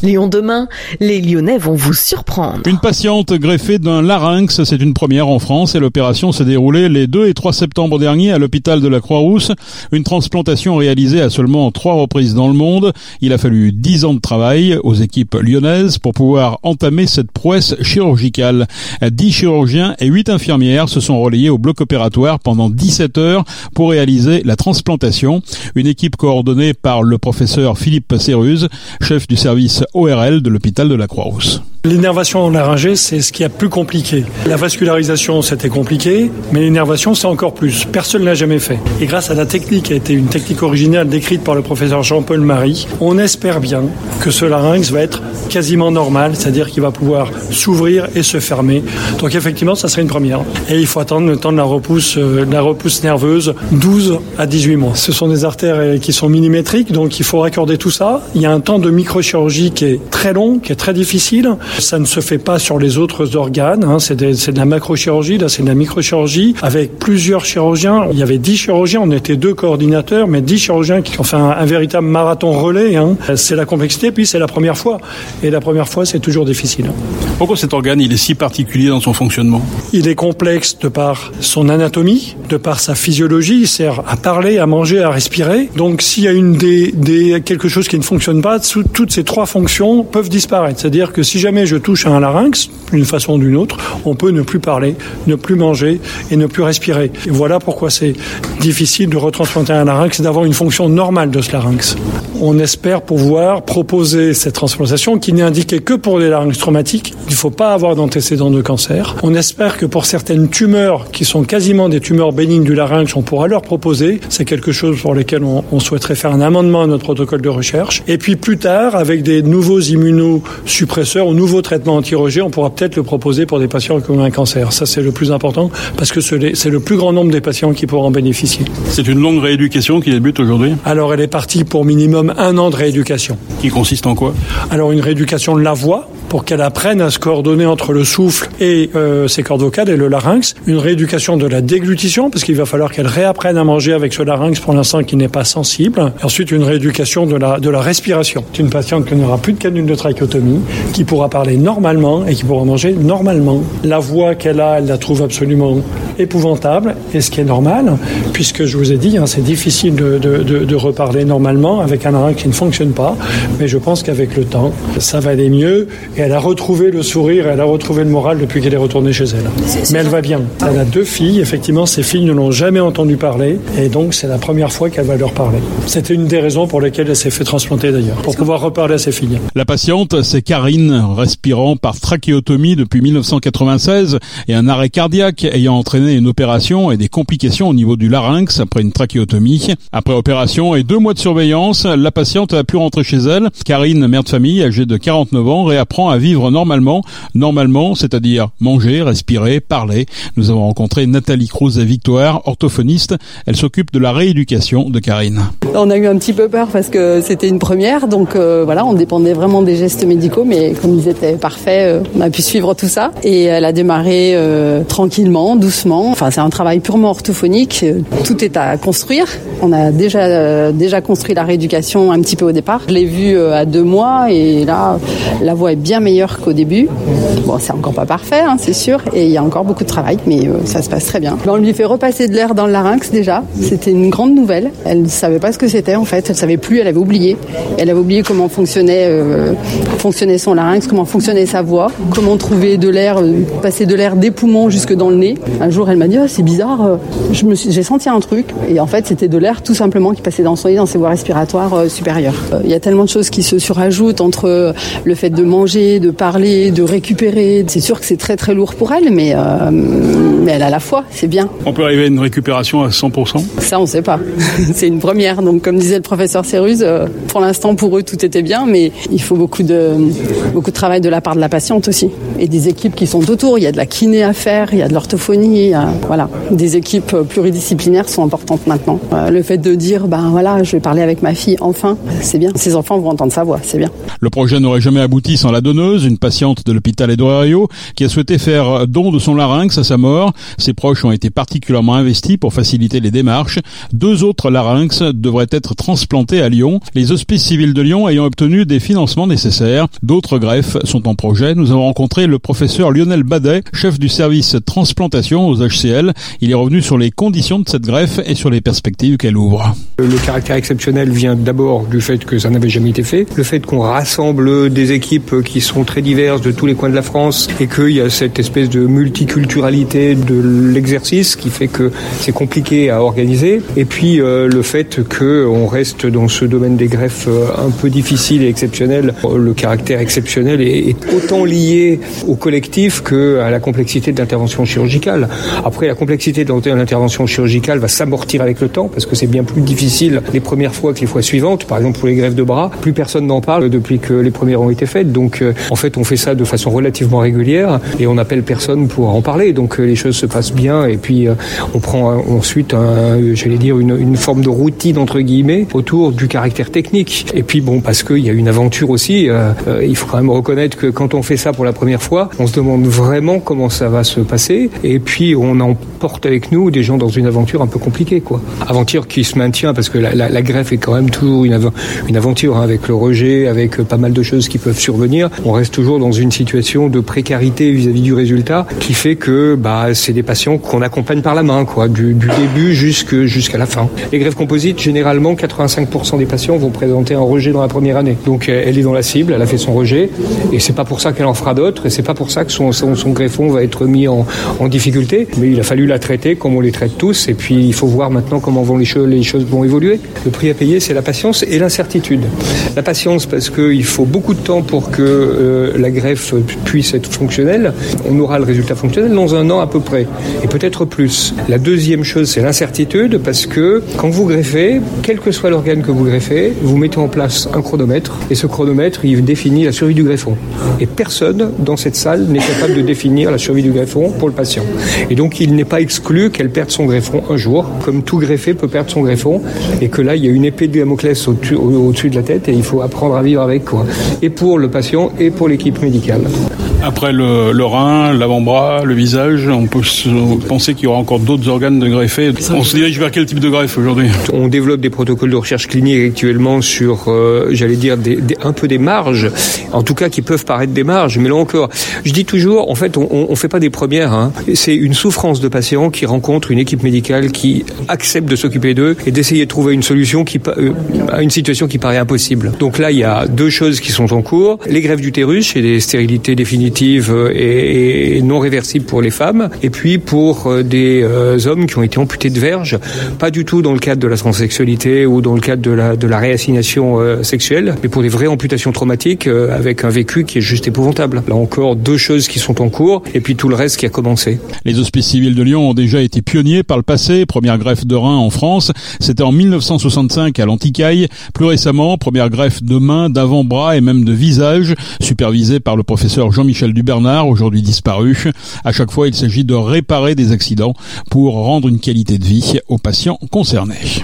Lyon demain, les Lyonnais vont vous surprendre. Une patiente greffée d'un larynx, c'est une première en France et l'opération s'est déroulée les 2 et 3 septembre dernier à l'hôpital de la Croix-Rousse. Une transplantation réalisée à seulement trois reprises dans le monde. Il a fallu 10 ans de travail aux équipes lyonnaises pour pouvoir entamer cette prouesse chirurgicale. 10 chirurgiens et 8 infirmières se sont relayés au bloc opératoire pendant 17 heures pour réaliser la transplantation. Une équipe coordonnée par le professeur Philippe Céruse, chef du service ORL de l'hôpital de la Croix-Rousse. L'énervation laryngée, c'est ce qui est plus compliqué. La vascularisation, c'était compliqué, mais l'énervation, c'est encore plus. Personne ne l'a jamais fait. Et grâce à la technique qui a été une technique originale décrite par le professeur Jean-Paul Marie, on espère bien que ce larynx va être quasiment normal, c'est-à-dire qu'il va pouvoir s'ouvrir et se fermer. Donc effectivement, ça serait une première. Et il faut attendre le temps de la repousse, euh, la repousse nerveuse, 12 à 18 mois. Ce sont des artères euh, qui sont millimétriques, donc il faut raccorder tout ça. Il y a un temps de microchirurgie qui est très long, qui est très difficile. Ça ne se fait pas sur les autres organes. Hein. C'est de, de, la macrochirurgie, là c'est de la microchirurgie avec plusieurs chirurgiens. Il y avait dix chirurgiens, on était deux coordinateurs, mais dix chirurgiens qui ont fait un, un véritable marathon relais. Hein. C'est la complexité, puis c'est la première fois. Et la première fois, c'est toujours difficile. Pourquoi cet organe il est si particulier dans son fonctionnement? Il est complexe de par son anatomie, de par sa physiologie. Il sert à parler, à manger, à respirer. Donc s'il y a une des, des quelque chose qui ne fonctionne pas, toutes ces trois fonctions peuvent disparaître. C'est-à-dire que si jamais je touche à un larynx, d'une façon ou d'une autre, on peut ne plus parler, ne plus manger et ne plus respirer. Voilà pourquoi c'est difficile de retransplanter un larynx et d'avoir une fonction normale de ce larynx. On espère pouvoir proposer cette transplantation qui n'est indiquée que pour les larynx traumatiques. Il ne faut pas avoir d'antécédent de cancer. On espère que pour certaines tumeurs qui sont quasiment des tumeurs bénignes du larynx, on pourra leur proposer. C'est quelque chose pour lequel on, on souhaiterait faire un amendement à notre protocole de recherche. Et puis plus tard, avec des nouveaux immunosuppresseurs ou nouveaux traitements anti-rejet, on pourra peut-être le proposer pour des patients qui ont un cancer. Ça, c'est le plus important parce que c'est le plus grand nombre des patients qui pourront en bénéficier. C'est une longue rééducation qui débute aujourd'hui? Alors, elle est partie pour minimum un an de rééducation. Qui consiste en quoi? Alors, une rééducation de la voix pour qu'elle apprenne à se coordonner entre le souffle et euh, ses cordes vocales et le larynx. Une rééducation de la déglutition parce qu'il va falloir qu'elle réapprenne à manger avec ce larynx pour l'instant qui n'est pas sensible. Ensuite, une rééducation de la, de la respiration. C'est une patiente qui n'aura plus de canule de trachéotomie, qui pourra parler normalement et qui pourra manger normalement. La voix qu'elle a, elle la trouve absolument épouvantable, et ce qui est normal, puisque je vous ai dit, hein, c'est difficile de, de, de, reparler normalement avec un larynx qui ne fonctionne pas, mais je pense qu'avec le temps, ça va aller mieux, et elle a retrouvé le sourire, elle a retrouvé le moral depuis qu'elle est retournée chez elle. Mais elle va bien. Elle a deux filles, effectivement, ces filles ne l'ont jamais entendu parler, et donc c'est la première fois qu'elle va leur parler. C'était une des raisons pour lesquelles elle s'est fait transplanter d'ailleurs, pour pouvoir reparler à ses filles. La patiente, c'est Karine, respirant par trachéotomie depuis 1996 et un arrêt cardiaque ayant entraîné une opération et des complications au niveau du larynx après une trachéotomie. Après opération et deux mois de surveillance, la patiente a pu rentrer chez elle. Karine, mère de famille, âgée de 49 ans, réapprend à vivre normalement. Normalement, c'est-à-dire manger, respirer, parler. Nous avons rencontré Nathalie Cruz Victoire, orthophoniste. Elle s'occupe de la rééducation de Karine. On a eu un petit peu peur parce que c'était une première, donc euh, voilà, on dépendait vraiment des gestes médicaux, mais comme ils étaient parfaits, euh, on a pu suivre tout ça. Et elle a démarré euh, tranquillement, doucement. Enfin, c'est un travail purement orthophonique. Tout est à construire. On a déjà déjà construit la rééducation un petit peu au départ. Je l'ai vue à deux mois et là, la voix est bien meilleure qu'au début. Bon, c'est encore pas parfait, hein, c'est sûr, et il y a encore beaucoup de travail, mais euh, ça se passe très bien. On lui fait repasser de l'air dans le larynx déjà. C'était une grande nouvelle. Elle ne savait pas ce que c'était en fait. Elle savait plus. Elle avait oublié. Elle avait oublié comment fonctionnait euh, fonctionnait son larynx, comment fonctionnait sa voix, comment trouver de l'air, euh, passer de l'air des poumons jusque dans le nez. Un jour, elle m'a dit oh, c'est bizarre. Je me j'ai senti un truc et en fait c'était de l'air tout simplement qui passait dans son nez, dans ses voies respiratoires supérieures. Il y a tellement de choses qui se surajoutent entre le fait de manger, de parler, de récupérer. C'est sûr que c'est très très lourd pour elle, mais euh, mais elle a la foi, c'est bien. On peut arriver à une récupération à 100% Ça, on sait pas. c'est une première. Donc, comme disait le professeur Cérus, euh, pour l'instant, pour eux, tout était bien, mais il faut beaucoup de, beaucoup de travail de la part de la patiente aussi. Et des équipes qui sont autour. Il y a de la kiné à faire, il y a de l'orthophonie. Voilà. Des équipes euh, pluridisciplinaires sont importantes maintenant. Euh, Le fait de dire, ben voilà, je vais parler avec ma fille, enfin, c'est bien. Ses enfants vont entendre sa voix, c'est bien. Le projet n'aurait jamais abouti sans la donneuse une patiente de l'hôpital Edouard qui a souhaité faire don de son larynx à sa mort. Ses proches ont été particulièrement investis pour faciliter les démarches. Deux autres larynx devraient être transplantés à Lyon, les hospices civils de Lyon ayant obtenu des financements nécessaires. D'autres greffes sont en projet. Nous avons rencontré le professeur Lionel Badet, chef du service transplantation aux HCL. Il est revenu sur les conditions de cette greffe et sur les perspectives qu'elle ouvre. Le caractère exceptionnel vient d'abord du fait que ça n'avait jamais été fait, le fait qu'on rassemble des équipes qui sont très diverses de tous les coins de la France et qu'il y a cette espèce de multiculturalité de l'exercice qui fait que c'est compliqué à organiser. Et puis euh, le fait qu'on reste dans ce domaine des greffes euh, un peu difficile et exceptionnel, le caractère exceptionnel est, est autant lié au collectif qu'à la complexité de l'intervention chirurgicale. Après, la complexité de l'intervention chirurgicale va s'amortir avec le temps parce que c'est bien plus difficile les premières fois que les fois suivantes. Par exemple, pour les greffes de bras, plus personne n'en parle depuis que les premières ont été faites. Donc, euh, en fait, on fait ça de façon relativement régulière et on appelle personne pour en parler. Donc, euh, les choses se passent bien et puis euh, on prend ensuite, j'allais dire, une, forme de routine entre guillemets autour du caractère technique. Et puis, bon, parce qu'il y a une aventure aussi, il faut quand même reconnaître que quand on fait ça pour la première fois, on se demande vraiment comment ça va se passer. Et puis, on emporte avec nous des gens dans une aventure un peu compliquée, quoi. Aventure qui se maintient parce que la, greffe est quand même toujours une aventure hein, avec le rejet, avec pas mal de choses qui peuvent survenir. On reste toujours dans une situation de précarité vis-à-vis -vis du résultat qui fait que bah, c'est des patients qu'on accompagne par la main, quoi, du, du début jusqu'à la fin. Les greffes composites, généralement, 85% des patients vont présenter un rejet dans la première année. Donc elle est dans la cible, elle a fait son rejet, et c'est pas pour ça qu'elle en fera d'autres, et c'est pas pour ça que son, son, greffon va être mis en, en difficulté. Mais il a fallu la traiter comme on les traite tous, et puis il faut voir maintenant comment vont les, choses, les choses vont évoluer. Le prix à payer, c'est la patience et l'incertitude. La patience parce qu'il faut beaucoup de temps pour que euh, la greffe puisse être fonctionnelle. On aura le résultat fonctionnel dans un an à peu près, et peut-être plus. La deuxième chose, c'est l'incertitude parce que quand vous greffez, quel que soit l'organe que vous greffez, vous mettez en place un chronomètre, et ce chronomètre, il définit la survie du greffon. Et personne dans cette salle n'est capable de définir la survie du greffon pour le patient. Et donc, il n'est pas exclu qu'elle perde son greffon un jour, comme tout greffé peut perdre son greffon, et que là, il y a une épée de Damoclès au-dessus au de la tête, et il faut apprendre à vivre avec. Et pour le patient, et pour l'équipe médicale. Après le, le rein, l'avant-bras, le visage, on peut penser qu'il y aura encore d'autres organes de greffer. On se dirige vers quel type de greffe aujourd'hui? On développe des protocoles de recherche clinique actuellement sur, euh, j'allais dire, des, des, un peu des marges, en tout cas qui peuvent paraître des marges. Mais là encore, je dis toujours, en fait, on ne fait pas des premières. Hein. C'est une souffrance de patients qui rencontrent une équipe médicale qui accepte de s'occuper d'eux et d'essayer de trouver une solution qui, euh, à une situation qui paraît impossible. Donc là, il y a deux choses qui sont en cours. Les greffes d'utérus et des stérilités définitives et, et, non réversibles pour les femmes, et puis pour des euh, hommes qui ont été amputés de verge, pas du tout dans le cadre de la transsexualité ou dans le cadre de la, de la réassignation euh, sexuelle, mais pour des vraies amputations traumatiques euh, avec un vécu qui est juste épouvantable. Là encore, deux choses qui sont en cours, et puis tout le reste qui a commencé. Les hospices civils de Lyon ont déjà été pionniers par le passé. Première greffe de rein en France, c'était en 1965 à l'Anticaille. Plus récemment, première greffe de main, d'avant-bras et même de visage, supervisée par le professeur Jean-Michel Michel Dubernard, aujourd'hui disparu. À chaque fois, il s'agit de réparer des accidents pour rendre une qualité de vie aux patients concernés.